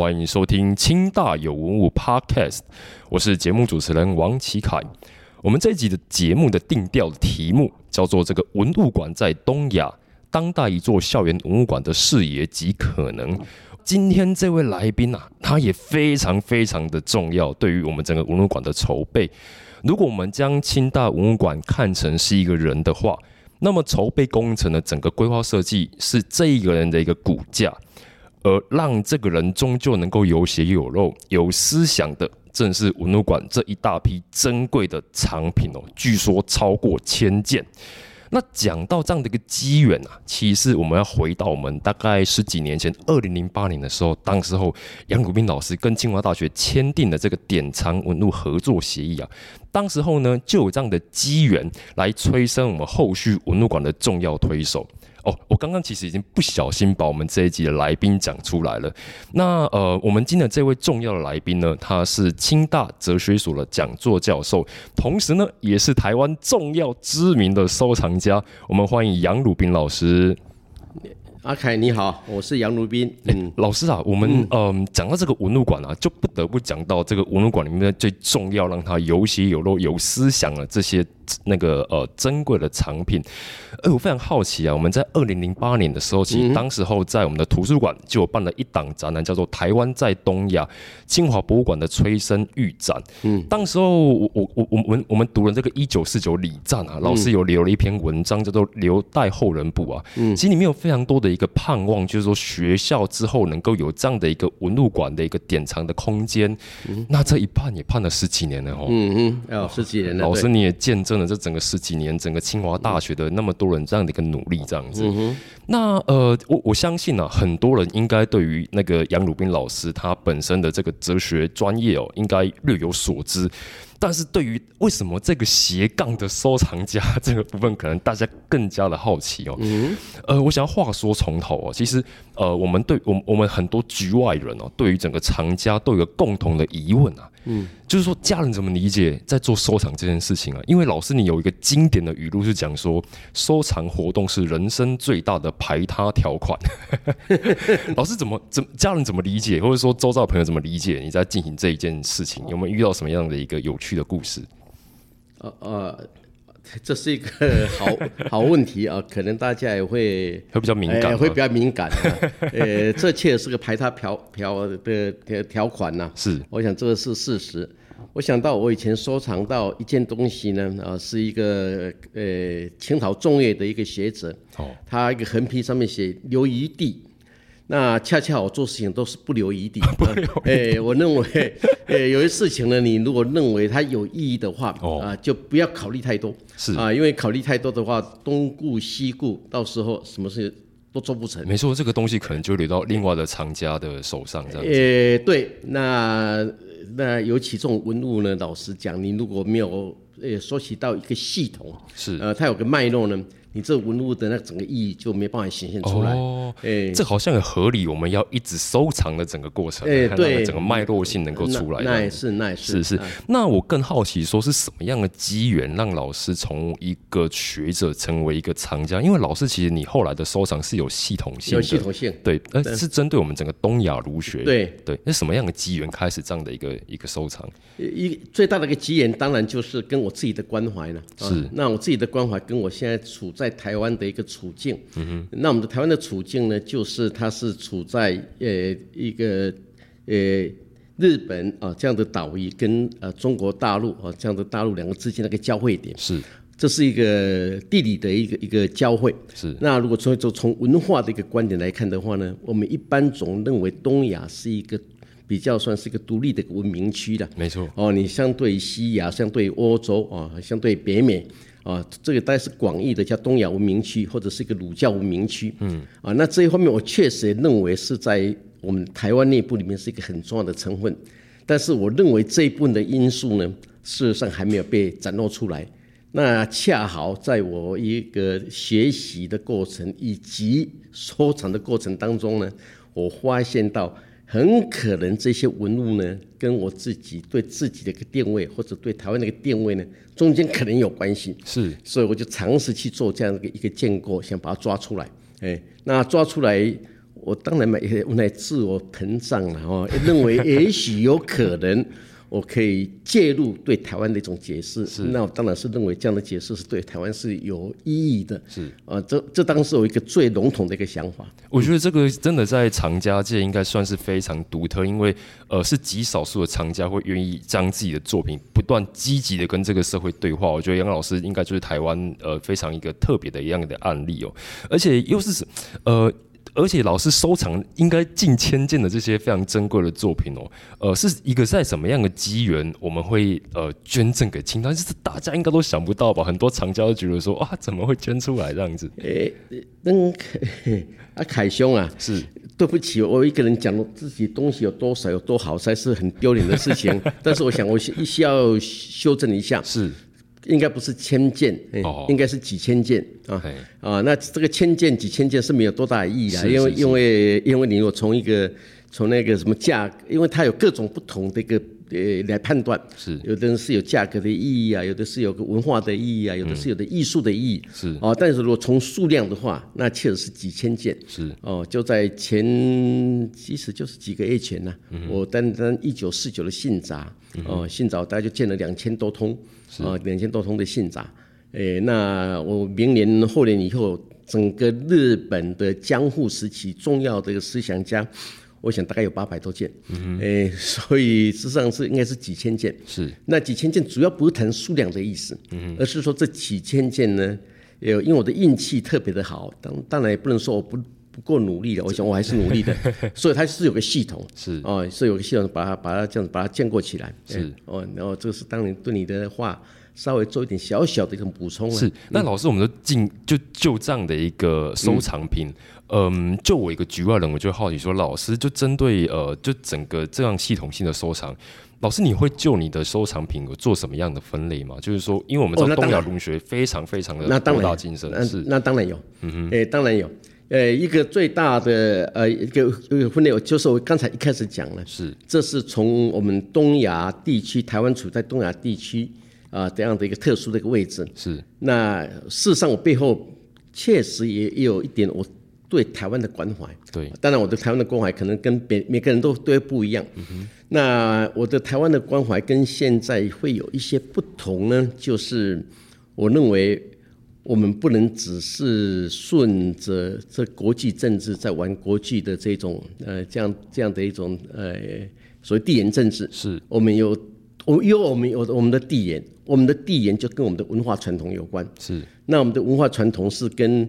欢迎收听清大有文物 Podcast，我是节目主持人王启凯。我们这一集的节目的定调的题目叫做“这个文物馆在东亚当代一座校园文物馆的视野及可能”。今天这位来宾啊，他也非常非常的重要，对于我们整个文物馆的筹备。如果我们将清大文物馆看成是一个人的话，那么筹备工程的整个规划设计是这一个人的一个骨架。而让这个人终究能够有血有肉、有思想的，正是文物馆这一大批珍贵的藏品哦。据说超过千件。那讲到这样的一个机缘啊，其实我们要回到我们大概十几年前，二零零八年的时候，当时候杨鲁斌老师跟清华大学签订的这个典藏文物合作协议啊，当时候呢就有这样的机缘来催生我们后续文物馆的重要推手。哦，我刚刚其实已经不小心把我们这一集的来宾讲出来了。那呃，我们今天的这位重要的来宾呢，他是清大哲学所的讲座教授，同时呢，也是台湾重要知名的收藏家。我们欢迎杨汝斌老师。阿凯你好，我是杨如斌。嗯，老师啊，我们嗯讲到这个文物馆啊，就不得不讲到这个文物馆里面最重要，让它有血有肉、有思想的这些那个呃珍贵的藏品。哎，我非常好奇啊，我们在二零零八年的时候，其实当时候在我们的图书馆就有办了一档展览，叫做《台湾在东亚》，清华博物馆的催生预展。嗯，当时候我我我我们我们读了这个一九四九礼赞啊，老师有留了一篇文章，叫做《留待后人补》啊。嗯，其实里面有非常多的。一个盼望，就是说学校之后能够有这样的一个文物馆的一个典藏的空间。那这一盼也盼了十几年了哦。嗯嗯，哦，十几年了。老师你也见证了这整个十几年，整个清华大学的那么多人这样的一个努力，这样子。那呃，我我相信啊，很多人应该对于那个杨鲁斌老师他本身的这个哲学专业哦，应该略有所知。但是对于为什么这个斜杠的收藏家这个部分，可能大家更加的好奇哦。嗯，呃，我想要话说从头哦，其实呃，我们对我们我们很多局外人哦，对于整个藏家都有个共同的疑问啊。嗯，就是说家人怎么理解在做收藏这件事情啊？因为老师你有一个经典的语录是讲说，收藏活动是人生最大的排他条款。老师怎么怎家人怎么理解，或者说周遭朋友怎么理解你在进行这一件事情？有没有遇到什么样的一个有趣的故事？呃呃。这是一个 好好问题啊，可能大家也会会比较敏感，会比较敏感。呃，这确实是个排他条条的条款呐。是，我想这个是事实。我想到我以前收藏到一件东西呢，啊，是一个呃清朝中叶的一个学者，哦，他一个横批上面写“留余地”。那恰恰我做事情都是不留余地。哎，我认为，呃，有些事情呢，你如果认为它有意义的话，啊，就不要考虑太多。是啊，因为考虑太多的话，东顾西顾，到时候什么事情都做不成。没错，这个东西可能就流到另外的藏家的手上这样子。呃，对，那那尤其这种文物呢，老实讲，你如果没有呃说起到一个系统，是呃，它有个脉络呢。你这文物的那整个意义就没办法显现出来。哦，哎，这好像很合理。我们要一直收藏的整个过程，哎，对，整个脉络性能够出来。那也是，那也是，是是。那我更好奇，说是什么样的机缘让老师从一个学者成为一个藏家？因为老师其实你后来的收藏是有系统性，有系统性，对，呃，是针对我们整个东亚儒学。对对，那什么样的机缘开始这样的一个一个收藏？一最大的一个机缘，当然就是跟我自己的关怀了。是，那我自己的关怀跟我现在处在台湾的一个。处境，嗯那我们的台湾的处境呢，就是它是处在呃一个呃日本啊这样的岛屿跟呃中国大陆啊这样的大陆两个之间的一个交汇点，是，这是一个地理的一个一个交汇，是。那如果从就从文化的一个观点来看的话呢，我们一般总认为东亚是一个比较算是一个独立的文明区的，没错。哦，你相对西亚，相对欧洲啊，相对北美。啊，这个大概是广义的叫东亚文明区，或者是一个儒教文明区。嗯，啊，那这一方面我确实也认为是在我们台湾内部里面是一个很重要的成分。但是我认为这一部分的因素呢，事实上还没有被展露出来。那恰好在我一个学习的过程以及收藏的过程当中呢，我发现到很可能这些文物呢，跟我自己对自己的一个定位，或者对台湾的一个定位呢，中间可能有关系。是，所以我就尝试去做这样的一个建构，想把它抓出来。哎，那抓出来，我当然嘛也无奈自我膨胀了哦，认为也许有可能。我可以介入对台湾的一种解释，那我当然是认为这样的解释是对台湾是有意义的。是啊，这这当时有一个最笼统的一个想法。我觉得这个真的在藏家界应该算是非常独特，因为呃是极少数的藏家会愿意将自己的作品不断积极的跟这个社会对话。我觉得杨老师应该就是台湾呃非常一个特别的一样的案例哦，而且又是呃。而且老师收藏应该近千件的这些非常珍贵的作品哦，呃，是一个在什么样的机缘我们会呃捐赠给清单？就是大家应该都想不到吧？很多藏家都觉得说哇，怎么会捐出来这样子？诶，那啊凯兄啊，是对不起，我一个人讲自己东西有多少有多好，才是很丢脸的事情。但是我想我需要修正一下。是。应该不是千件，应该是几千件啊啊！那这个千件、几千件是没有多大意义的，因为因为因为你有从一个从那个什么价，因为它有各种不同的一个呃来判断，是有的人是有价格的意义啊，有的是有个文化的意义啊，有的是有的艺术的意义是啊。但是如果从数量的话，那确实是几千件是哦。就在前其实就是几个月前呢，我单单一九四九的信札哦，信札大概就建了两千多通。啊，两千多通的信札，诶，那我明年后年以后，整个日本的江户时期重要的一个思想家，我想大概有八百多件，嗯诶，所以事实际上是应该是几千件。是，那几千件主要不是谈数量的意思，而是说这几千件呢，有因为我的运气特别的好，当当然也不能说我不。不够努力的，我想我还是努力的，所以它是有个系统，是。哦，是有个系统把它把它这样子把它建构起来，是。哦，然后这个是当年对你的话稍微做一点小小的一种补充。是，那老师，我们都进就就这样的一个收藏品，嗯，就我一个局外人，我就好奇说，老师就针对呃，就整个这样系统性的收藏，老师你会就你的收藏品做什么样的分类吗？就是说，因为我们知道东亚文学非常非常的博大精深，是。那当然有，嗯哼，哎，当然有。呃，一个最大的呃一个一个分类，就是我刚才一开始讲了，是，这是从我们东亚地区，台湾处在东亚地区啊这样的一个特殊的一个位置，是。那事实上，我背后确实也也有一点我对台湾的关怀，对。当然，我对台湾的关怀可能跟别每个人都都不一样。那我的台湾的关怀跟现在会有一些不同呢，就是我认为。我们不能只是顺着这国际政治在玩国际的这种呃这样这样的一种呃所谓地缘政治，是我们有我因为我们有我们的地缘，我们的地缘就跟我们的文化传统有关。是，那我们的文化传统是跟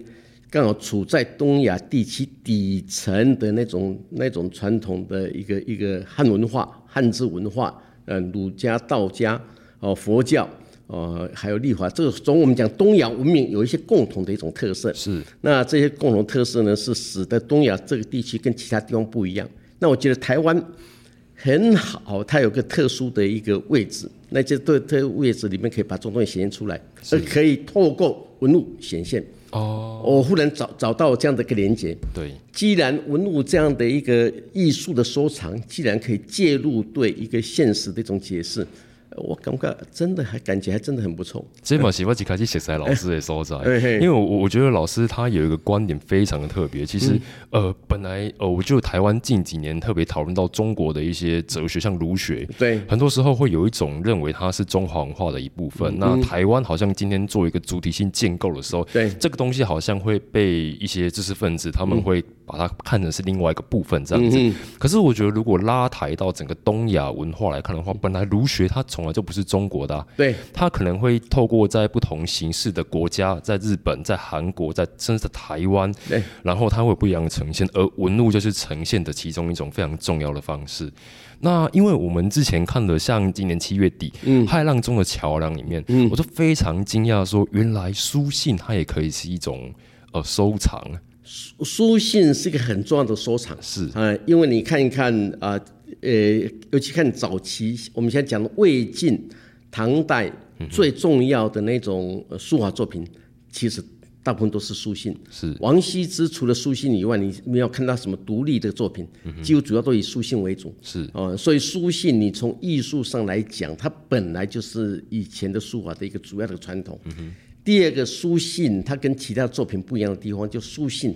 刚好处在东亚地区底层的那种那种传统的一个一个汉文化、汉字文化，呃，儒家、道家哦，佛教。呃，还有立华，这个从我们讲东亚文明有一些共同的一种特色。是，那这些共同特色呢，是使得东亚这个地区跟其他地方不一样。那我觉得台湾很好，它有个特殊的一个位置，那这对这个位置里面可以把这种东西显现出来，而可以透过文物显现。哦，我忽然找找到这样的一个连接。对，既然文物这样的一个艺术的收藏，既然可以介入对一个现实的一种解释。我感觉真的还感觉还真的很不错。这嘛喜欢去开始写在老师的所在，因为我我觉得老师他有一个观点非常的特别。其实呃，本来呃，我就台湾近几年特别讨论到中国的一些哲学，像儒学，对，很多时候会有一种认为它是中华文化的一部分。那台湾好像今天做一个主体性建构的时候，对这个东西好像会被一些知识分子他们会把它看成是另外一个部分这样子。可是我觉得如果拉抬到整个东亚文化来看的话，本来儒学它从从来就不是中国的，对，他可能会透过在不同形式的国家，在日本、在韩国、在甚至在台湾，对，然后它会有不一样的呈现，而文物就是呈现的其中一种非常重要的方式。那因为我们之前看的，像今年七月底，嗯，《骇浪中的桥梁》里面，嗯，我就非常惊讶，说原来书信它也可以是一种呃收藏。书书信是一个很重要的收藏，是。啊、因为你看一看啊，呃，尤其看早期，我们现在讲的魏晋、唐代最重要的那种呃书法作品，其实大部分都是书信。是。王羲之除了书信以外，你没有看到什么独立的作品，几乎主要都以书信为主。是。哦，所以书信你从艺术上来讲，它本来就是以前的书法的一个主要的传统。第二个，书信它跟其他作品不一样的地方，就书信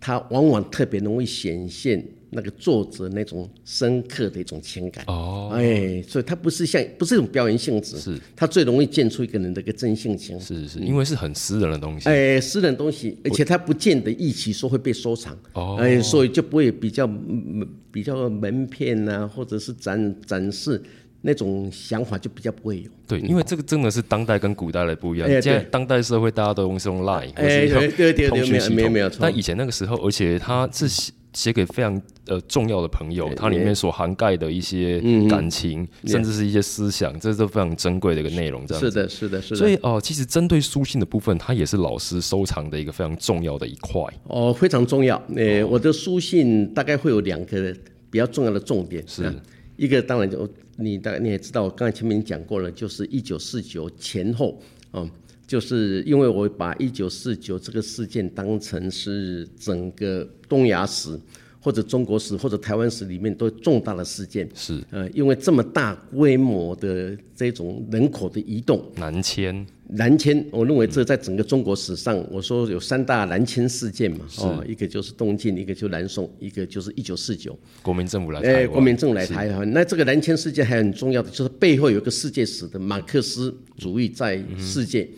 它往往特别容易显现那个作者那种深刻的一种情感。哦，哎，所以它不是像不是一种表演性质，是它最容易见出一个人的一个真性情。是是是，因为是很私人的东西。哎，私人东西，而且它不见得一起说会被收藏，哦哎，所以就不会比较嗯比较门片呐、或者是展展示那种想法就比较不会有。对，因为这个真的是当代跟古代的不一样。哎现在对当代社会大家都用是用 Line，或哎，对对对对，没有通讯系统没有没有错。但以前那个时候，而且他是写写给非常呃重要的朋友，它里面所涵盖的一些嗯感情，甚至是一些思想，这是非常珍贵的一个内容。这样子。是的，是的，是的。所以哦、呃其实针对书信的部分，它也是老师收藏的一个非常重要的一块。哦，非常重要。呃，我的书信大概会有两个比较重要的重点。是啊一个当然就你大概你也知道，我刚才前面讲过了，就是一九四九前后，哦，就是因为我把一九四九这个事件当成是整个东亚史或者中国史或者台湾史里面都重大的事件。是呃，因为这么大规模的这种人口的移动，南迁，南迁，我认为这在整个中国史上，我说有三大南迁事件嘛，哦，一个就是东晋，一个就是南宋，一个就是一九四九，国民政府来台哎，湾，国民政府来台湾。那这个南迁事件还很重要的，就是背后有一个世界史的马克思主义在世界。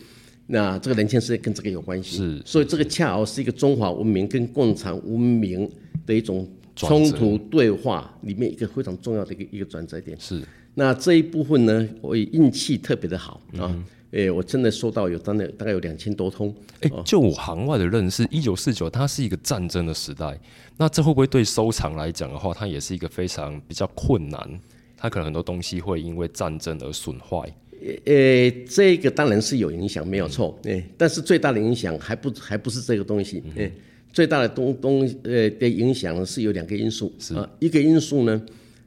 那这个南迁事件跟这个有关系，是所以这个恰好是一个中华文明跟共产文明的一种冲突对话里面一个非常重要的一个一个转折点。是。那这一部分呢，我也运气特别的好嗯啊，诶，我真的收到有大概大概有两千多通，诶，就我行外的认识，一九四九它是一个战争的时代，那这会不会对收藏来讲的话，它也是一个非常比较困难？它可能很多东西会因为战争而损坏。呃，这个当然是有影响，没有错，诶，但是最大的影响还不还不是这个东西，诶，最大的东东呃的影响呢是有两个因素啊，一个因素呢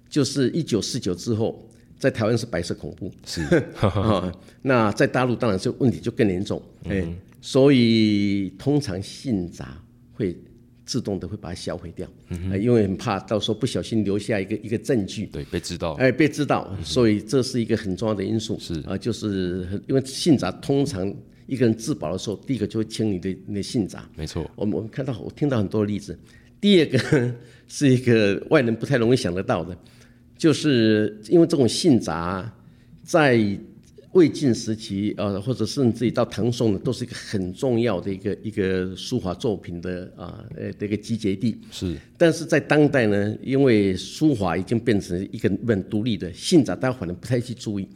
就是一九四九之后，在台湾是白色恐怖，是。啊，那在大陆当然是问题就更严重，哎、所以通常信札会自动的会把它销毁掉，呃因为很怕到时候不小心留下一个一个证据，对，被知道。哎，被知道，所以这是一个很重要的因素。是。啊，就是因为信札通常一个人自保的时候，第一个就会清你的你的信札。没错，我们我们看到我听到很多例子。第二个 是一个外人不太容易想得到的，就是因为这种信札在魏晋时期，呃，或者甚至于到唐宋呢，都是一个很重要的一个一个书法作品的啊呃的一个集结地。是但是在当代呢，因为书法已经变成一个本独立的信札，大家反而不太去注意。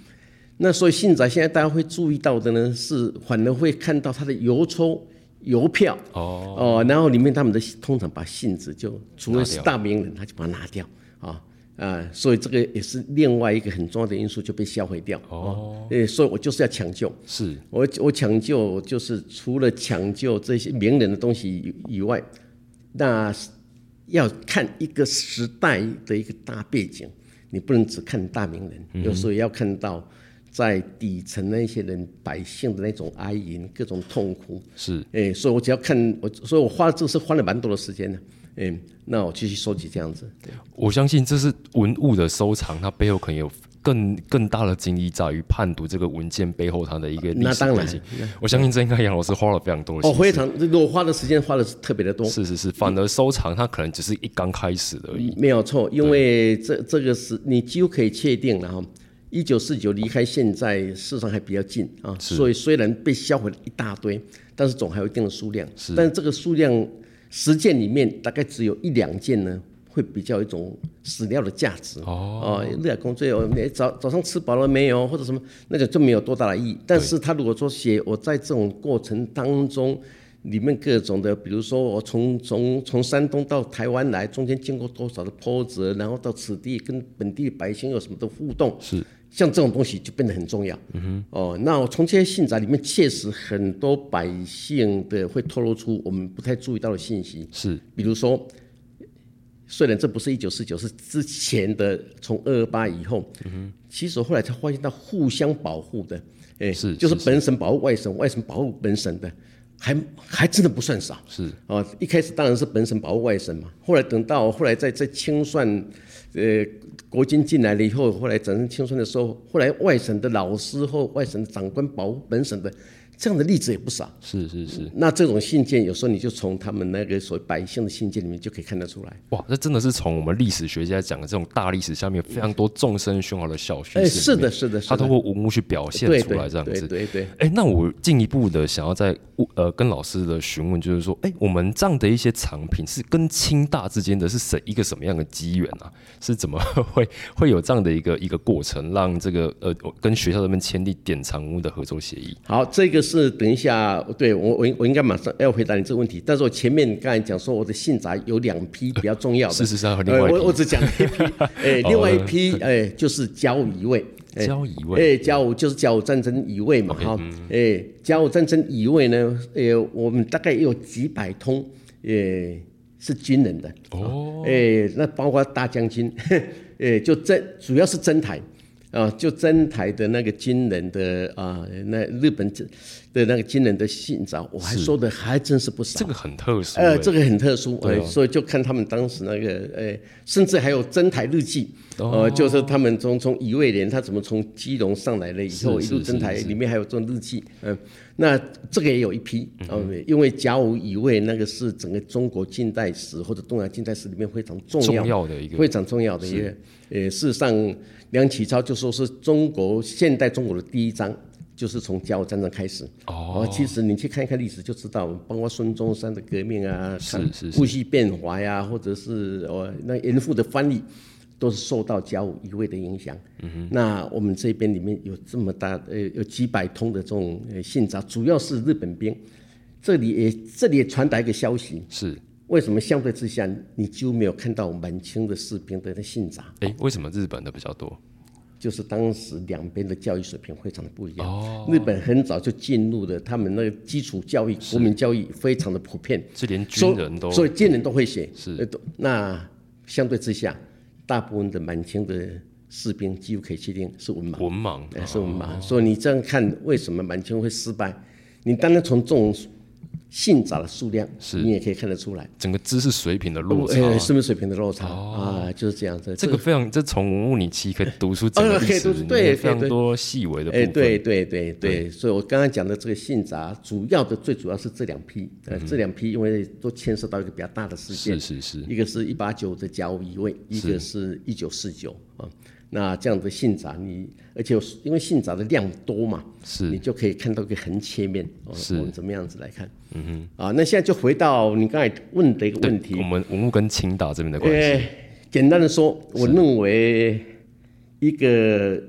那所以信札现在大家会注意到的呢，是反而会看到它的邮戳、邮票哦，哦，然后里面他们的通常把信纸就，除了是大名人，他就把它拿掉啊啊，所以这个也是另外一个很重要的因素，就被销毁掉哦。诶，所以我就是要抢救，是我我抢救就是除了抢救这些名人的东西以以外，那要看一个时代的一个大背景，你不能只看大名人，有时候也要看到在底层那些人百姓的那种哀吟、各种痛苦。是哎，所以我只要看我，所以我花这个是花了蛮多的时间的。哎，那我继续收集这样子。我相信这是文物的收藏，它背后可能有更更大的精力在于判读这个文件背后它的一个历那当然史背景。我相信这应该杨老师花了非常多的哦。非常，这个我花的时间花的是特别的多。是是是，反而收藏它可能只是一刚开始而已。没有错，因为这这个是你几乎可以确定了哈。一九四九离开现在事实上还比较近啊，所以虽然被销毁了一大堆，但是总还有一定的数量。但是这个数量十件里面大概只有一两件呢，会比较一种史料的价值。哦，哦，日海工作哦，你早早上吃饱了没有，或者什么，那个就没有多大的意义。但是他如果说写我在这种过程当中，里面各种的，比如说我从从从山东到台湾来，中间经过多少的波折，然后到此地跟本地百姓有什么的互动，是像这种东西就变得很重要。嗯哼。哦，那我从这些信札里面，确实很多百姓的会透露出我们不太注意到的信息。是，比如说，虽然这不是一九四九，是之前的，从二二八以后，嗯哼，其实后来才发现到互相保护的，哎，是就是本省保护外省，外省保护本省的，还还真的不算少。是，啊，一开始当然是本省保护外省嘛，后来等到后来在在清算，呃，国军进来了以后，后来整成清算的时候，后来外省的老师或外省的长官保护本省的，这样的例子也不少。是是是，那这种信件，有时候你就从他们那个所谓百姓的信件里面就可以看得出来。哇，这真的是从我们历史学家讲的这种大历史下面非常多众生喧哗的小叙哎，事，是的，，是的，是的他通，过文物去表现出来这样子。对对对。哎，那我进一步的想要在呃跟老师的询问，就是说，哎，我们这样的一些藏品是跟清大之间的是什一个什么样的机缘啊？是怎么会 会有这样的一个一个过程，让这个呃跟学校这边签订典藏屋的合作协议？好，这个是等一下，对我我我应该马上要回答你这个问题。但是我前面刚才讲说我的信札有两批比较重要的，事实上和另呃，外一批。我我只讲一批，哎，另外一批哎就是甲午乙未，哎交乙位，哎，甲午就是甲午战争乙位嘛哈，哎，甲午战争乙位呢，呃，我们大概有几百通，呃，是军人的，哦，哎，那包括大将军，哎，就征主要是征台。啊，就征台的那个军人的啊，那日本的那个军人的信札，我还说的还真是不少。这个很特殊、呃，哎这个很特殊，所以就看他们当时那个，呃，甚至还有征台日记，哦。呃，就是他们从从乙未年，他怎么从基隆上来了以后，一路征台，里面还有这种日记，嗯、那这个也有一批，嗯呃，因为甲午乙未那个是整个中国近代史或者东亚近代史里面非常重要重要的一个。非常重要的一个，呃，事实上，梁启超就说是中国现代中国的第一章，就是从甲午战争开始。哦，其实你去看一看历史就知道，包括孙中山的革命啊，是是是戊戌变法呀，或者是哦那严复的翻译，都是受到甲午乙未的影响。嗯哼那我们这边里面有这么大呃有几百通的这种呃信札，主要是日本兵。这里也这里也传达一个消息，是，为什么相对之下你几乎没有看到满清的士兵的那信札？哎，为什么日本的比较多？就是当时两边的教育水平非常的不一样。哦日本很早就进入了他们那个基础教育、国民教育非常的普遍，是连所军人都所以军人都会写。是那相对之下，大部分的满清的士兵几乎可以确定是文盲，文盲，哎是文盲。所以你这样看，为什么满清会失败？你当然从这种信札的数量，是你也可以看得出来。整个知识水平的落差。呃，是不是水平的落差、啊？就是这样子。这个非常，这从文物你其实可以读出整个 历史对非常多细微的部哎，分。对对对对，所以我刚刚讲的这个信札，主要的最主要是这两批，呃，这两批因为都牵涉到一个比较大的事件是，是是，一个是一八九的甲午乙未，一个是一九四九啊。那这样的信札你，而且因为信札的量多嘛，是你就可以看到一个横切面，哦，是我们怎么样子来看？嗯哼，啊，那现在就回到你刚才问的一个问题我，们文物跟青岛这边的关系。呃，简单的说，我认为一个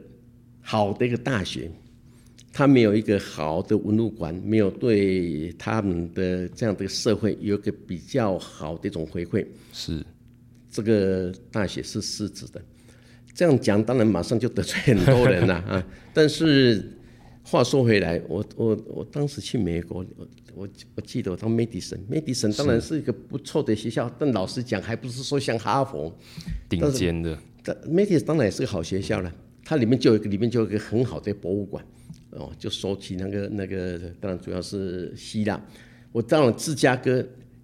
好的一个大学，它没有一个好的文物馆，没有对他们的这样的社会有一个比较好的一种回馈，是这个大学是失职的。这样讲，当然马上就得罪很多人了 啊。但是话说回来，我我我当时去美国，我我我记得我到 Medicine，Medicine 当然是一个不错的学校，但老实讲，还不是说像哈佛。顶尖的，但 Medicine 当然也是个好学校了，它里面就有一个里面就有一个很好的博物馆，哦，就收起那个那个，当然主要是希腊。我到了芝加哥，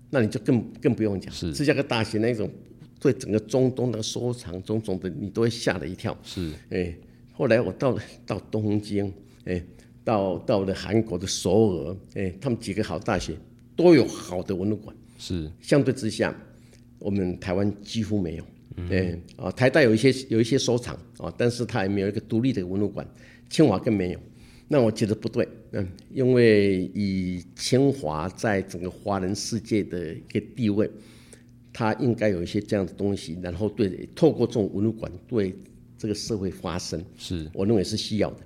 那你就更更不用讲，是芝加哥大学那种对整个中东的收藏种种的，你都会吓了一跳。是哎，后来我到了到东京，哎，到到了韩国的首尔，哎，他们几个好大学都有好的文物馆。是相对之下，我们台湾几乎没有。对啊，台大有一些有一些收藏啊，但是它也没有一个独立的文物馆，清华更没有。那我觉得不对，嗯，因为以清华在整个华人世界的一个地位，它应该有一些这样的东西，然后对透过这种文物馆对这个社会发声，是我认为是需要的。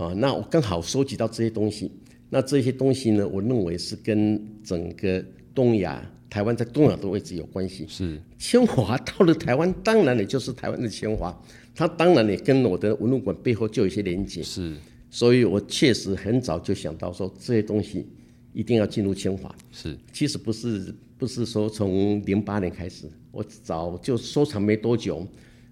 啊，那我刚好收集到这些东西，那这些东西呢，我认为是跟整个东亚，台湾在东亚的位置有关系。是清华到了台湾，当然也就是台湾的清华，它当然也跟我的文物馆背后就有一些连接。是所以我确实很早就想到说这些东西一定要进入清华。是其实不是不是说从零八年开始，我早就收藏没多久，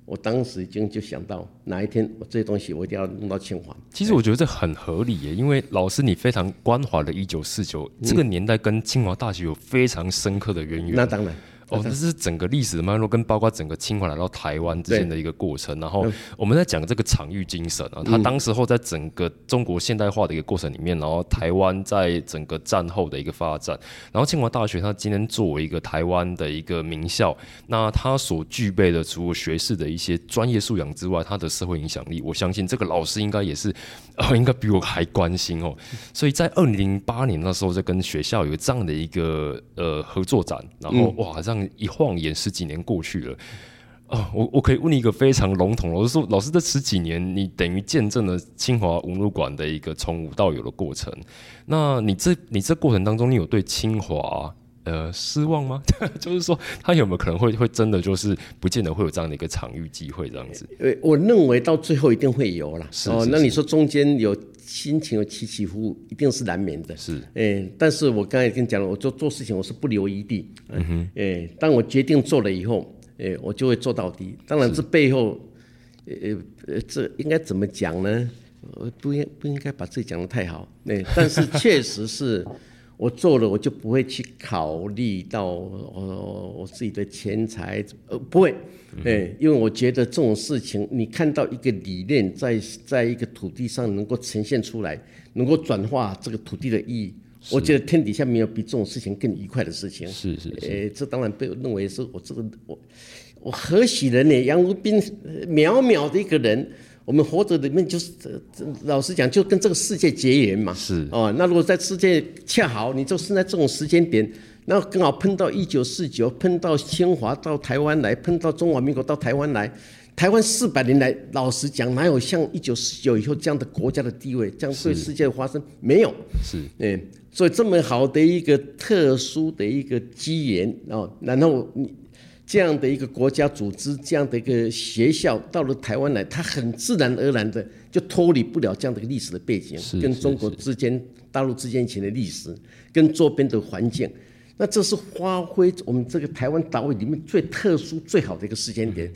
我当时已经就想到哪一天我这些东西我一定要弄到清华。其实我觉得这很合理耶，因为老师你非常关怀的一九四九、这个年代跟清华大学有非常深刻的渊源。那当然，哦，这是整个历史的脉络，跟包括整个清华来到台湾之间的一个过程。然后我们在讲这个场域精神啊，他当时候在整个中国现代化的一个过程里面，然后台湾在整个战后的一个发展，然后清华大学它今天作为一个台湾的一个名校，那它所具备的除了学士的一些专业素养之外，它的社会影响力，我相信这个老师应该也是，呃，应该比我还关心哦。所以在二零零八年那时候，在跟学校有这样的一个呃合作展，然后哇，这一晃眼十几年过去了。啊，我我可以问你一个非常笼统，老师说，老师这十几年，你等于见证了清华文物馆的一个从无到有的过程。那你这你这过程当中，你有对清华呃失望吗？就是说，他有没有可能会会真的就是不见得会有这样的一个场域机会这样子？呃，我认为到最后一定会有啦。哦，是是那你说中间有心情有起起伏伏，一定是难免的。是哎，但是我刚才跟你讲了，我做做事情我是不留余地。嗯哼，哎，当我决定做了以后，哎，我就会做到底。当然，这背后，呃呃，这应该怎么讲呢？我不应不应该把自己讲的太好。哎，但是确实是我做了，我就不会去考虑到我我自己的钱财，呃，不会。哎，因为我觉得这种事情，你看到一个理念在在一个土地上能够呈现出来，能够转化这个土地的意义，我觉得天底下没有比这种事情更愉快的事情。是是是，诶，这当然被我认为是我这个我我何许人呢？杨如宾呃渺渺的一个人，我们活着里面就是这这老实讲，就跟这个世界结缘嘛。是哦，那如果在世界恰好你就是在这种时间点，那刚好碰到一九四九，碰到清华到台湾来，碰到中华民国到台湾来。台湾四百年来，老实讲，哪有像一九四九以后这样的国家的地位，这样对世界的发生没有？是哎，所以这么好的一个特殊的一个机缘哦，然后你这样的一个国家组织，这样的一个学校到了台湾来，它很自然而然的就脱离不了这样的一个历史的背景，跟中国之间、大陆之间以前的历史，跟周边的环境，那这是发挥我们这个台湾岛屿里面最特殊、最好的一个时间点。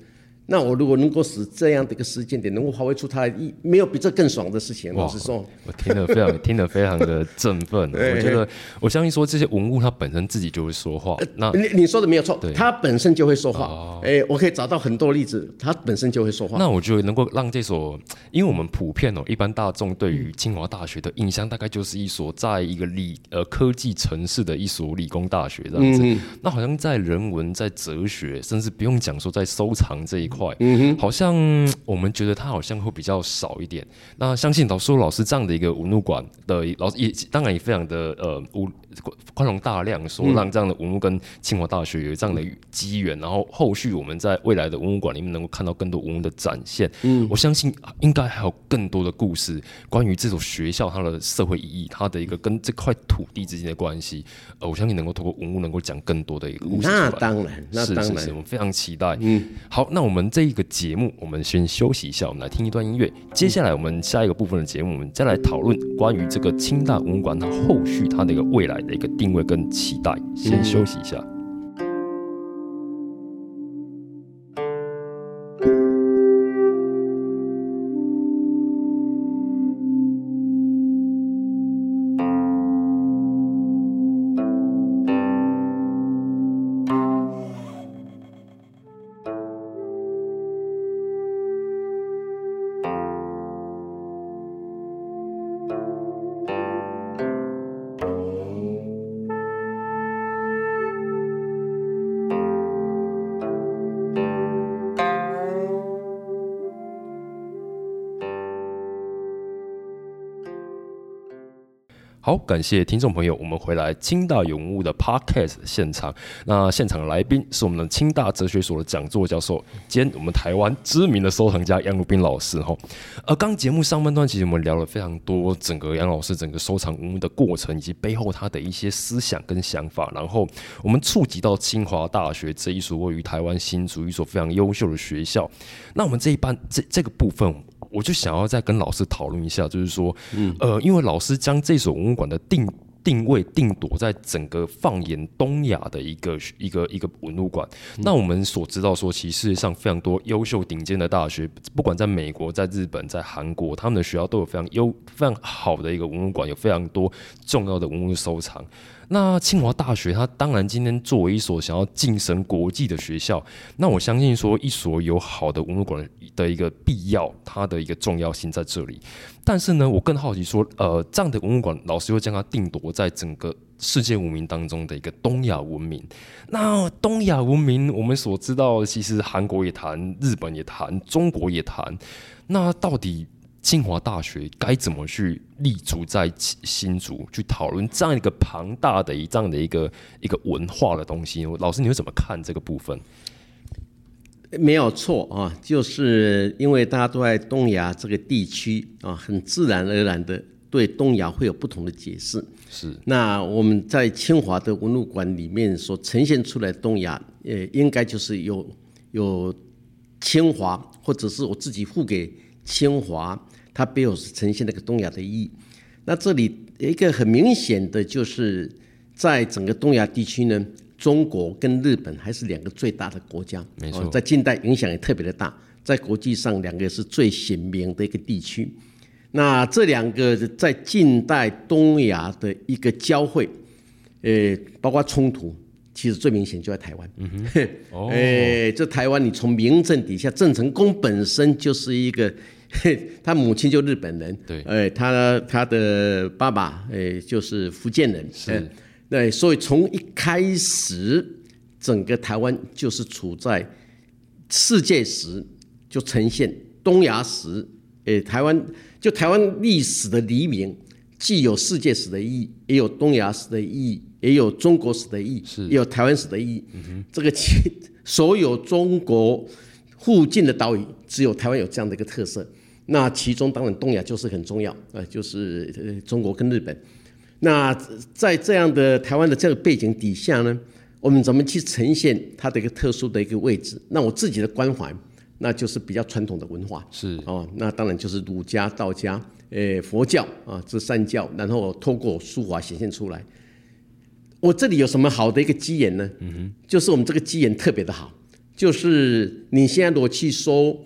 那我如果能够使这样的一个时间点能够发挥出它的意，没有比这更爽的事情。老实说，我听得非常听得非常的振奋。我觉得我相信说这些文物它本身自己就会说话。那你你说的没有错对，它本身就会说哦话。哎，我可以找到很多例子，它本身就会说话。那我觉得能够让这所，因为我们普遍哦，一般大众对于清华大学的印象，大概就是一所在一个理呃科技城市的一所理工大学这样子。那好像在人文、在哲学，甚至不用讲说在收藏这一块，好像我们觉得它好像会比较少一点。那相信老苏老师这样的一个文物馆的老师也当然也非常的呃无宽容大量，说让这样的文物跟清华大学有这样的机缘，然后后续我们在未来的文物馆里面能够看到更多文物的展现。嗯，我相信啊应该还有更多的故事关于这所学校它的社会意义，它的一个跟这块土地之间的关系。呃，我相信能够通过文物能够讲更多的一个故事。那当然，那当然是是是，我们非常期待。嗯，好，那我们这一个节目，我们先休息一下，我们来听一段音乐。接下来我们下一个部分的节目，我们再来讨论关于这个清大文物馆它后续它的一个未来的一个定位跟期待。先休息一下。好，感谢听众朋友，我们回来清大有文物的 Podcast 现场。那现场来宾是我们的清大哲学所的讲座教授兼我们台湾知名的收藏家杨如斌老师。哈，呃，刚节目上半段其实我们聊了非常多整个杨老师整个收藏文物的过程，以及背后他的一些思想跟想法。然后我们触及到清华大学这一所位于台湾新竹一所非常优秀的学校。那我们这一班这这个部分。我就想要再跟老师讨论一下，就是说，嗯呃，因为老师将这所文物馆的定定位定夺在整个放眼东亚的一个一个一个文物馆。那我们所知道说，其实世界上非常多优秀顶尖的大学，不管在美国、在日本、在韩国，他们的学校都有非常优非常好的一个文物馆，有非常多重要的文物收藏。那清华大学，它当然今天作为一所想要晋升国际的学校，那我相信说一所有好的文物馆的一个必要，它的一个重要性在这里。但是呢，我更好奇说，呃，这样的文物馆，老师又将它定夺在整个世界文明当中的一个东亚文明。那东亚文明，我们所知道，其实韩国也谈，日本也谈，中国也谈。那到底？清华大学该怎么去立足在新竹，去讨论这样一个庞大的、一这样的一个一个文化的东西？老师，你会怎么看这个部分？没有错啊，就是因为大家都在东亚这个地区啊，很自然而然的对东亚会有不同的解释。是。那我们在清华的文物馆里面所呈现出来东亚，呃，应该就是有有清华，或者是我自己付给清华。它背后是呈现那个东亚的意义。那这里一个很明显的就是，在整个东亚地区呢，中国跟日本还是两个最大的国家。没错，在近代影响也特别的大，在国际上两个是最显明的一个地区。那这两个在近代东亚的一个交汇，呃，包括冲突，其实最明显就在台湾。嗯哼，哦，哎，这台湾你从明正底下，郑成功本身就是一个。他母亲就日本人，对，哎，他他的爸爸，哎，就是福建人，是，对，所以从一开始，整个台湾就是处在世界史就呈现东亚史，哎，台湾就台湾历史的黎明，既有世界史的意义，也有东亚史的意义，也有中国史的意义，是，也有台湾史的意义。嗯这个其 所有中国附近的岛屿，只有台湾有这样的一个特色。那其中当然东亚就是很重要，呃，就是呃中国跟日本。那在这样的台湾的这个背景底下呢，我们怎么去呈现它的一个特殊的一个位置？那我自己的关怀，那就是比较传统的文化，是哦，那当然就是儒家、道家、呃佛教啊这三教，然后透过书法显现出来。我这里有什么好的一个基岩呢？嗯哼，就是我们这个基岩特别的好，就是你现在如果去搜，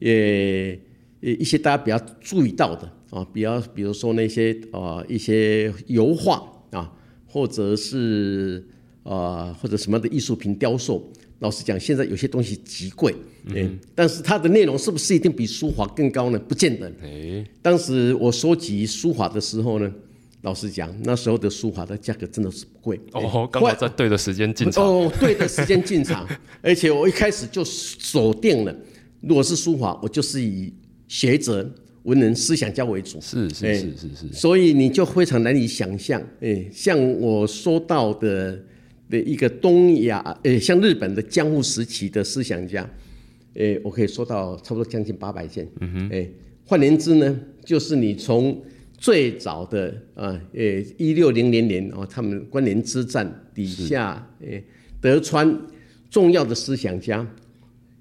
呃。呃，一些大家比较注意到的啊，比较比如说那些啊一些油画啊，或者是啊或者什么的艺术品雕塑。老实讲，现在有些东西极贵，嗯，但是它的内容是不是一定比书法更高呢？不见得。哎，当时我收集书法的时候呢，老实讲，那时候的书法的价格真的是不贵。哦，刚好在对的时间进场。哦，对的时间进场，而且我一开始就锁定了，如果是书法，我就是以学者、文人、思想家为主，是是是是是，所以你就非常难以想象，哎，像我说到的的一个东亚，哎，像日本的江户时期的思想家，哎，我可以说到差不多将近八百件，嗯哼，哎，换言之呢，就是你从最早的啊，哎，一六零零年哦，他们关联之战底下，哎，德川重要的思想家，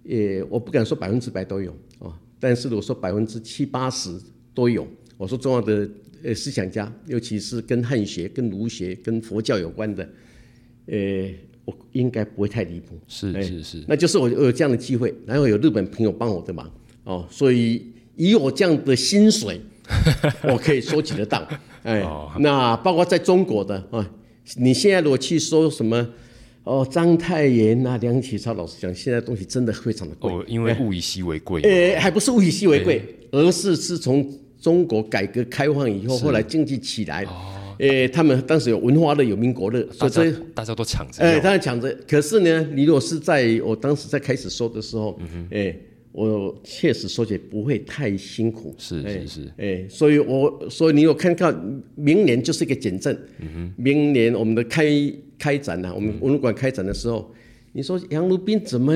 也我不敢说百分之百都有。啊。但是我说百分之七八十都有。我说重要的呃思想家，尤其是跟汉学、跟儒学、跟佛教有关的，呃，我应该不会太离谱。是是是，那就是我有这样的机会，然后有日本朋友帮我的忙哦，所以以我这样的薪水，我可以收集得到。哎，那包括在中国的啊，你现在如果去说什么？哦，章太炎呐，梁启超老师讲，现在东西真的非常的贵。哦，因为物以稀为贵。诶，还不是物以稀为贵，而是是从中国改革开放以后，后来经济起来，诶，他们当时有文化的，有民国的，所以大家都抢着。诶，大家抢着。可是呢，你如果是在我当时在开始说的时候，诶，我确实说起来不会太辛苦。是是是，哎，所以我所以你有看到明年就是一个减震。嗯明年我们的开开展呢、我们文物馆开展的时候，你说杨如斌怎么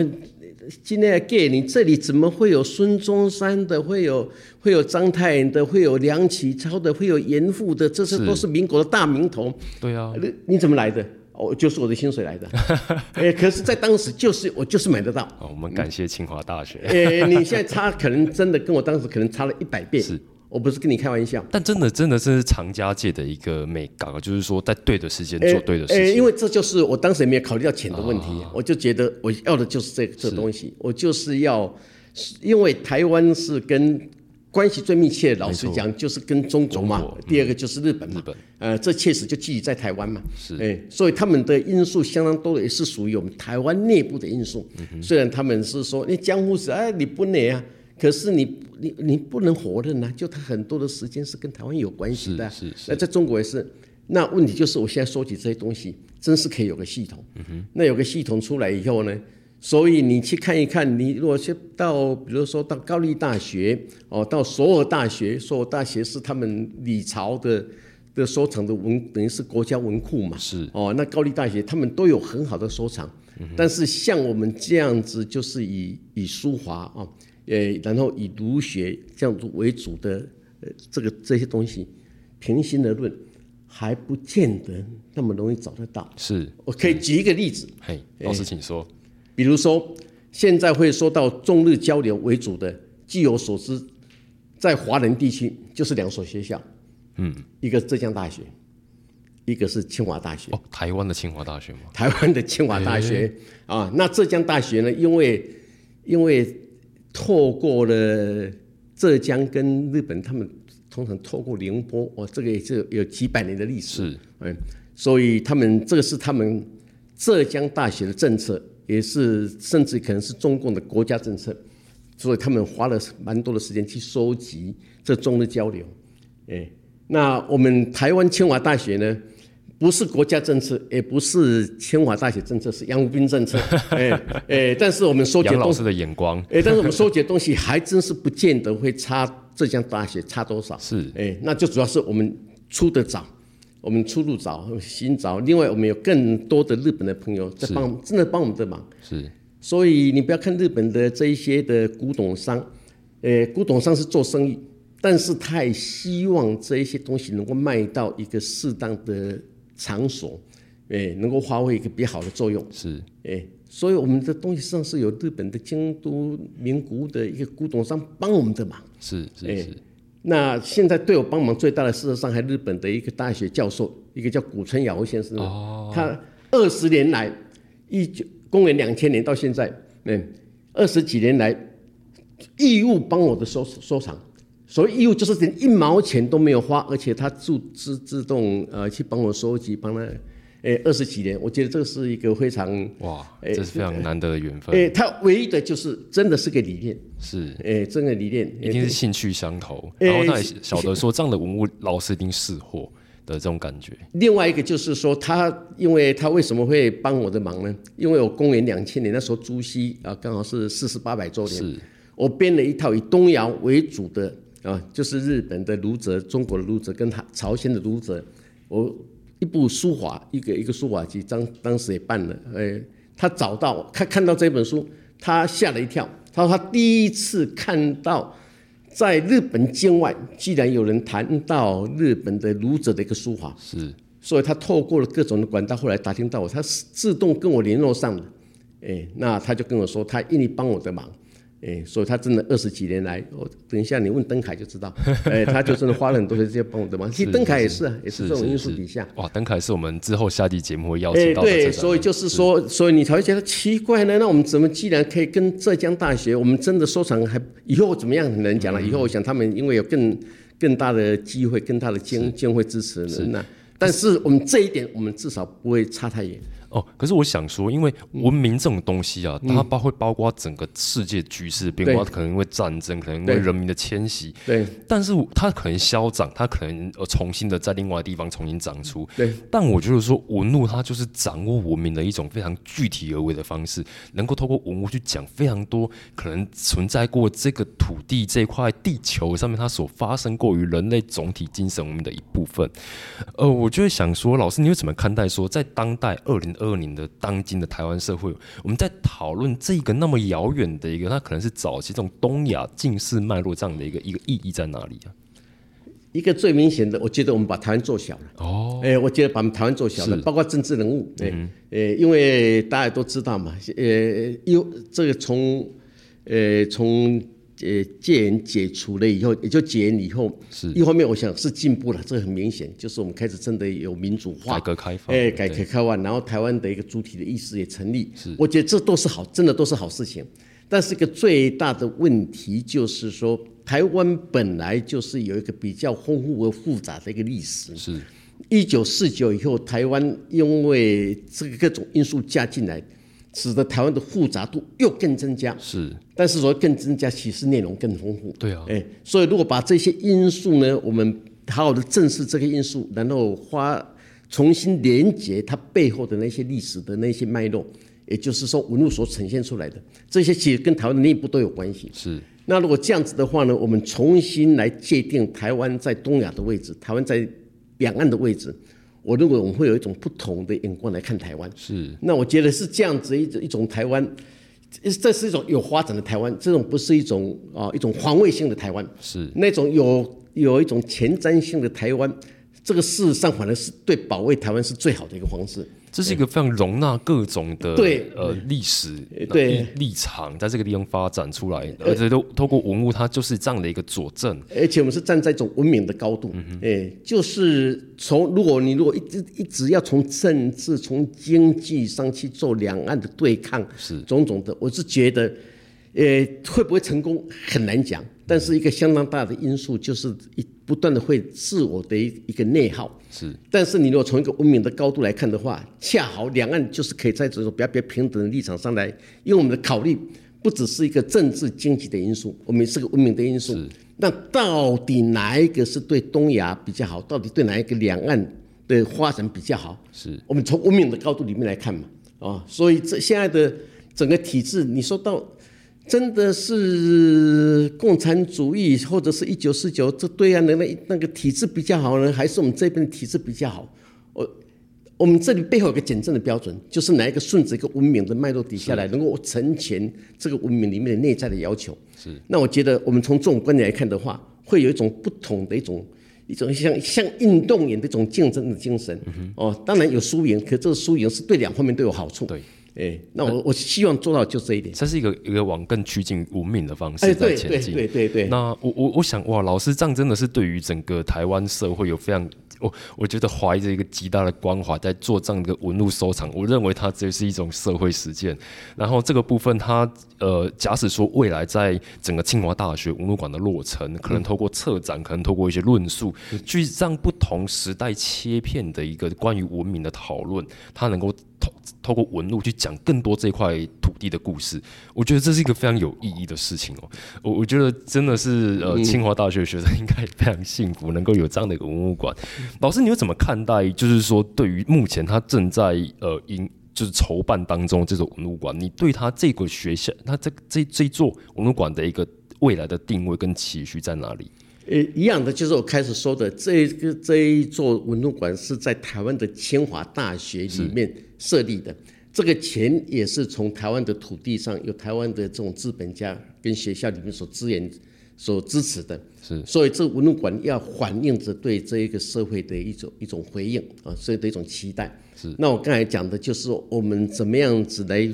今天给你这里怎么会有孙中山的，会有会有章太炎的，会有梁启超的，会有严复的，这些是都是民国的大名头。对啊，你你怎么来的？哦，就是我的薪水来的。哎，可是，在当时就是我就是买得到。哦，我们感谢清华大学。哎，你现在差可能真的跟我当时可能差了一百倍。是，我不是跟你开玩笑。但真的真的是藏家界的一个美感，就是说在对的时间做对的事哎，情。因为这就是我当时也没有考虑到钱的问题，我就觉得我要的就是这这东西，我就是要，因为台湾是跟关系最密切，老实讲就是跟中国嘛，第二个就是日本嘛，日本。呃，这确实就基于在台湾嘛，是。哎，所以他们的因素相当多，也是属于我们台湾内部的因素。嗯虽然他们是说你江湖是哎你不能啊，可是你你你不能否认呐，就他很多的时间是跟台湾有关系的啊。是是是那在中国也是。那问题就是，我现在收集这些东西，真是可以有个系统。嗯那有个系统出来以后呢，所以你去看一看，你如果去到，比如说到高丽大学，哦，到首尔大学，首尔大学是他们李朝的的收藏的文，等于是国家文库嘛。是哦，那高丽大学他们都有很好的收藏，但是像我们这样子，就是以以书华啊，呃，然后以儒学这样子为主的，呃，这个这些东西，平心而论，还不见得那么容易找得到。是，我可以举一个例子，嘿，老师请说。比如说现在会说到中日交流为主的，据我所知，在华人地区就是两所学校，嗯，一个浙江大学，一个是清华大学。哦，台湾的清华大学吗？台湾的清华大学啊，那浙江大学呢？因为因为透过了浙江跟日本，他们通常透过宁波，哦，这个也是有几百年的历史，是，嗯，所以他们这个是他们浙江大学的政策，也是甚至可能是中共的国家政策，所以他们花了蛮多的时间去收集这中日交流，哎，那我们台湾清华大学呢？不是国家政策，也不是清华大学政策，是杨武斌政策。哎哎，但是我们收集东西，杨老师的眼光哎，但是我们收集的东西还真是不见得会差浙江大学差多少。是哎，那就主要是我们出得早，我们出入早、新早。另外，我们有更多的日本的朋友在帮，真的帮我们的忙。是所以你不要看日本的这一些的古董商，呃，古董商是做生意，但是他也希望这一些东西能够卖到一个适当的场所，哎，能够发挥一个比较好的作用，是。哎，所以我们的东西实际上是有日本的京都名古屋的一个古董商帮我们的忙。是是哎是，那现在对我帮忙最大的，事实上还日本的一个大学教授，一个叫古村雅夫先生，哦。他二十年来，一九公元两千年到现在，嗯，二十几年来，义务帮我的收收藏。所谓义务就是连一毛钱都没有花，而且他自自自动呃去帮我收集，帮他，诶二十几年，我觉得这个是一个非常，哇，哎这是非常难得的缘分，诶他唯一的就是真的是个理念，是。诶真的理念，一定是兴趣相投，哎然后他也晓得说这样的文物老师一定识货的这种感觉，另外一个就是说，他因为他为什么会帮我的忙呢？因为我公元两千年那时候朱熹啊，刚好是四十八百周年，是。我编了一套以东窑为主的啊，就是日本的儒哲、中国的儒哲跟他朝鲜的儒哲，我一部书法，一个一个书法集，当当时也办了，哎，他找到他看到这本书，他吓了一跳，他说他第一次看到。在日本境外，居然有人谈到日本的儒者的一个书法，是所以他透过了各种的管道，后来打听到我，他是自动跟我联络上了，哎，那他就跟我说，他愿意帮我的忙，哎，所以他真的二十几年来，我等一下你问邓凯就知道，哎，他就真的花了很多时间帮我的忙。其实邓凯也是啊，也是这种因素底下。哇，邓凯是我们之后下集节目会邀哎，请到的这对，所以就是说，所以你才会觉得奇怪呢。那我们怎么既然可以跟浙江大学，我们真的收藏还以后怎么样很难讲了。以后我想他们因为有更更大的机会，更大的监监会支持人呢，那但是我们这一点，我们至少不会差太远。哦，可是我想说，因为文明这种东西啊，它包会包括整个世界局势的变化，可能因为战争，可能因为人民的迁徙，对，但是它可能消长，它可能呃重新的在另外地方重新长出，对。但我觉得说文物它就是掌握文明的一种非常具体而为的方式，能够透过文物去讲非常多可能存在过这个土地这块地球上面它所发生过于人类总体精神文明的一部分。呃，我就会想说，老师你会怎么看待说在当代二零二二零的当今的台湾社会，我们在讨论这个那么遥远的一个，它可能是早期这种东亚近世脉络这样的一个一个意义在哪里啊？一个最明显的，我觉得我们把台湾做小了。哦，哎，我觉得把台湾做小了，包括政治人物，哎，呃，因为大家都知道嘛，呃，有这个从，呃，从。呃，戒严解除了以后，也就戒严以后，是。一方面，我想是进步了，这很明显，就是我们开始真的有民主化、改革开放，哎，改革开放，然后台湾的一个主体的意识也成立，是，我觉得这都是好，真的都是好事情。但是一个最大的问题就是说，台湾本来就是有一个比较丰富而复杂的一个历史，是，一九四九以后，台湾因为这个各种因素加进来。使得台湾的复杂度又更增加，是，但是说更增加，其实内容更丰富。对啊，哎，所以如果把这些因素呢，我们好好的正视这个因素，然后花重新连接它背后的那些历史的那些脉络，也就是说文物所呈现出来的这些，其实跟台湾的内部都有关系。是，那如果这样子的话呢，我们重新来界定台湾在东亚的位置，台湾在两岸的位置。我认为我们会有一种不同的眼光来看台湾，是。那我觉得是这样子一一种台湾，这是一种有发展的台湾，这种不是一种啊一种防卫性的台湾，是那种有有一种前瞻性的台湾，这个事实上反而是对保卫台湾是最好的一个方式。这是一个非常容纳各种的对。呃历史对。立场，在这个地方发展出来，而且都透过文物，它就是这样的一个佐证。而且我们是站在一种文明的高度，哎，就是从如果你如果一直一直要从政治、从经济上去做两岸的对抗，是。种种的，我是觉得，呃，会不会成功很难讲。但是一个相当大的因素就是一不断的会自我的一一个内耗。是，但是你如果从一个文明的高度来看的话，恰好两岸就是可以在这种比较比较平等的立场上来，因为我们的考虑不只是一个政治经济的因素，我们是个文明的因素。那到底哪一个是对东亚比较好？到底对哪一个两岸的发展比较好？是我们从文明的高度里面来看嘛？啊，所以这现在的整个体制，你说到。真的是共产主义，或者是一九四九这对岸的那那个体制比较好呢，还是我们这边的体制比较好？我我们这里背后有个简正的标准，就是哪一个顺着一个文明的脉络底下来，能够成全这个文明里面的内在的要求。是。那我觉得我们从这种观点来看的话，会有一种不同的一种一种像像运动员的一种竞争的精神。哦，当然有输赢，可这个输赢是对两方面都有好处。对。哎，那我我希望做到就这一点。这是一个一个往更趋近文明的方式在前进。对对对对。那我我我想哇，老师这样真的是对于整个台湾社会有非常。我我觉得怀着一个极大的关怀在做这样的文物收藏，我认为它这是一种社会实践。然后这个部分，它呃，假使说未来在整个清华大学文物馆的落成，可能透过策展，可能透过一些论述，去让不同时代切片的一个关于文明的讨论，它能够透透过纹路去讲更多这块土地的故事。我觉得这是一个非常有意义的事情哦。我我觉得真的是呃，清华大学的学生应该非常幸福，能够有这样的一个文物馆。老师，你又怎么看待？就是说，对于目前他正在呃，营就是筹办当中这种文物馆，你对他这个学校，他这这这座文物馆的一个未来的定位跟期许在哪里？呃，一样的，就是我开始说的，这个这一座文物馆是在台湾的清华大学里面设立的，这个钱也是从台湾的土地上，有台湾的这种资本家跟学校里面所支援。所支持的，是，所以这文物馆要反映着对这一个社会的一种一种回应啊，所以的一种期待。是，那我刚才讲的就是我们怎么样子来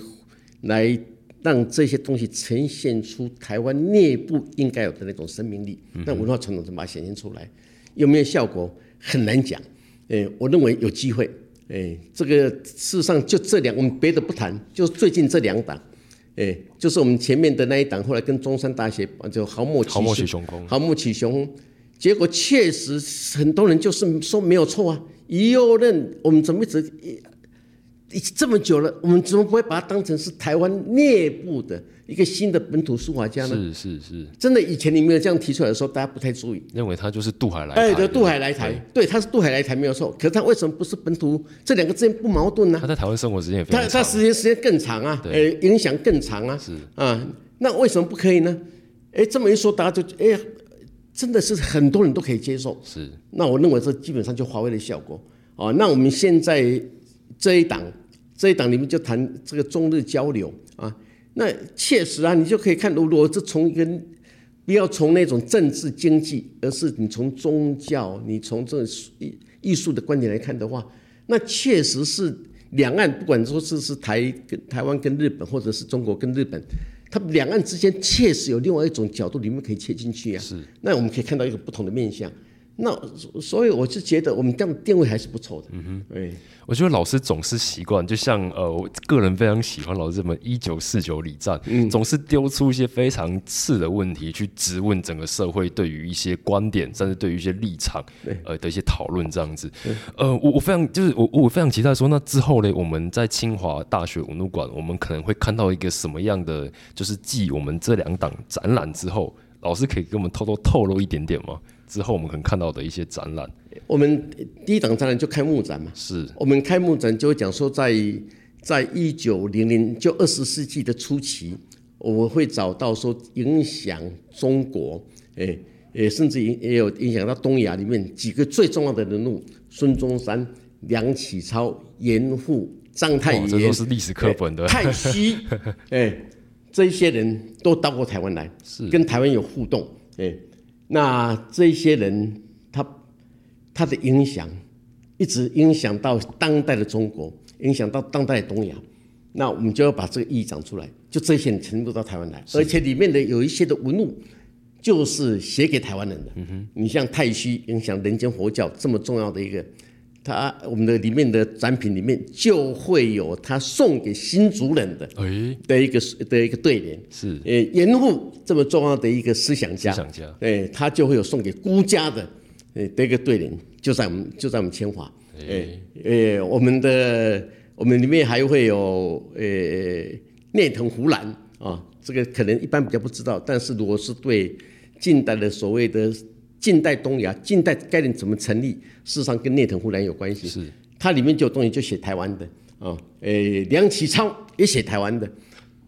来让这些东西呈现出台湾内部应该有的那种生命力，那文化传统怎么把它显现出来，有没有效果很难讲。哎，我认为有机会。哎，这个事实上就这两，我们别的不谈，就最近这两档。哎，就是我们前面的那一档，后来跟中山大学就豪莫起雄风，豪莫起雄，结果确实很多人就是说没有错啊。一右任我们怎么一直一这么久了，我们怎么不会把它当成是台湾内部的一个新的本土书法家呢？是是是，真的，以前你没有这样提出来的时候，大家不太注意，认为他就是渡海来台。哎，对，渡海来台，对，他是渡海来台没有错。可是他为什么不是本土？这两个之间不矛盾呢？他在台湾生活时间也非常长，他他时间时间更长啊，呃，影响更长啊，是啊，那为什么不可以呢？哎，这么一说，大家就哎，真的是很多人都可以接受。是，那我认为这基本上就华为的效果。哦，那我们现在这一档。这一档里面就谈这个中日交流啊，那确实啊，你就可以看，如果这从一个不要从那种政治经济，而是你从宗教，你从这艺艺术的观点来看的话，那确实是两岸不管说是是台跟台湾跟日本，或者是中国跟日本，它两岸之间确实有另外一种角度里面可以切进去啊。是，那我们可以看到一个不同的面相。那所以我是觉得我们这样定位还是不错的。嗯哼，对，我觉得老师总是习惯，就像呃，我个人非常喜欢老师这么一九四九礼赞，总是丢出一些非常次的问题去质问整个社会对于一些观点，甚至对于一些立场，呃的一些讨论这样子。呃，我我非常就是我我非常期待说，那之后呢，我们在清华大学文物馆，我们可能会看到一个什么样的，就是继我们这两档展览之后，老师可以给我们偷偷透露一点点吗？之后我们可能看到的一些展览，我们第一档展览就开幕展嘛，是我们开幕展就会讲说，在在一九零零就二十世纪的初期，我们会找到说影响中国，哎，也甚至也也有影响到东亚里面几个最重要的人物，孙中山、梁启超、严复、章太炎，这都是历史课本的。太虚，哎，这些人都到过台湾来，是跟台湾有互动，哎。那这些人，他他的影响一直影响到当代的中国，影响到当代的东亚。那我们就要把这个意义讲出来，就这些人全部到台湾来，而且里面的有一些的文物，就是写给台湾人的。嗯哼，你像太虚影响人间佛教这么重要的一个。他我们的里面的展品里面就会有他送给新族人的的一个的一个对联，是。呃严复这么重要的一个思想家，思想家，哎，他就会有送给孤家的呃的一个对联，就在我们就在我们清华，哎。哎，我们的我们里面还会有呃聂藤湖兰啊，这个可能一般比较不知道，但是如果是对近代的所谓的。近代东亚，近代概念怎么成立？事实上跟内藤湖南有关系。是，它里面就有东西就写台湾的啊，诶，梁启超也写台湾的，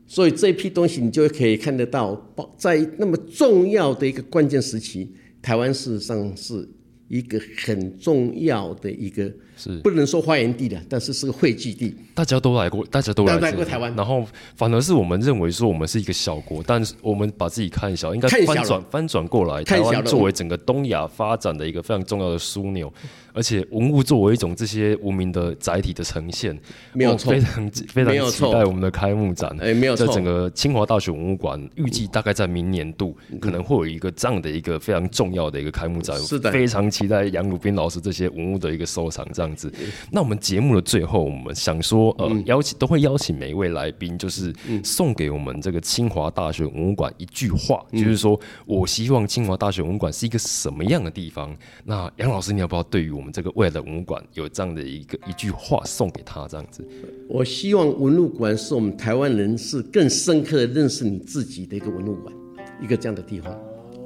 所以这一批东西你就可以看得到，在那么重要的一个关键时期，台湾事实上是。一个很重要的一个是不能说发源地的，但是是个汇聚地。大家都来过，大家都来过台湾。然后反而是我们认为说我们是一个小国，但是我们把自己看小，应该翻转翻转过来，台湾作为整个东亚发展的一个非常重要的枢纽。而且文物作为一种这些文明的载体的呈现，没有错，非常非常期待我们的开幕展。哎，没有错，在整个清华大学文物馆，预计大概在明年度可能会有一个这样的一个非常重要的一个开幕展。是的，非常期待杨鲁斌老师这些文物的一个收藏这样子。那我们节目的最后，我们想说，呃，邀请都会邀请每一位来宾，就是送给我们这个清华大学文物馆一句话，就是说我希望清华大学文物馆是一个什么样的地方？那杨老师，你要不要对于我们这个未来的文物馆有这样的一个一句话送给他，这样子。我希望文物馆是我们台湾人是更深刻的认识你自己的一个文物馆，一个这样的地方。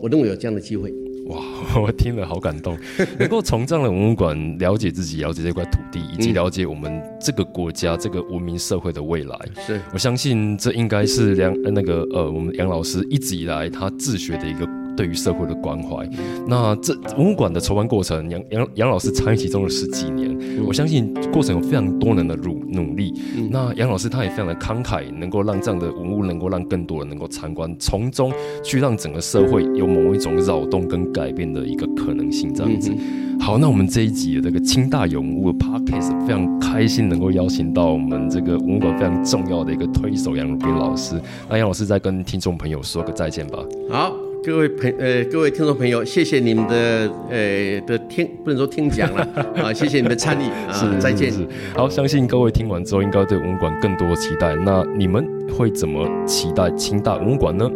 我认为有这样的机会。哇，我听了好感动，能够从这样的文物馆了解自己，了解这块土地，以及了解我们这个国家这个文明社会的未来。是我相信这应该是梁那个呃，我们杨老师一直以来他自学的一个。对于社会的关怀，那这文物馆的筹办过程，杨杨杨老师参与其中了十几年，我相信过程有非常多人的努努力。那杨老师他也非常的慷慨，能够让这样的文物能够让更多人能够参观，从中去让整个社会有某一种扰动跟改变的一个可能性。这样子，好，那我们这一集的这个清大有文物 podcast 非常开心能够邀请到我们这个文物馆非常重要的一个推手杨如斌老师。那杨老师再跟听众朋友说个再见吧。好。各位朋呃，各位听众朋友，谢谢你们的呃的听，不能说听讲了 啊，谢谢你们的参与啊，再见。好，相信各位听完之后，应该对文物馆更多期待。那你们会怎么期待清大文物馆呢？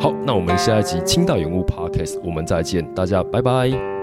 好，那我们下一集清大人物 Podcast，我们再见，大家拜拜。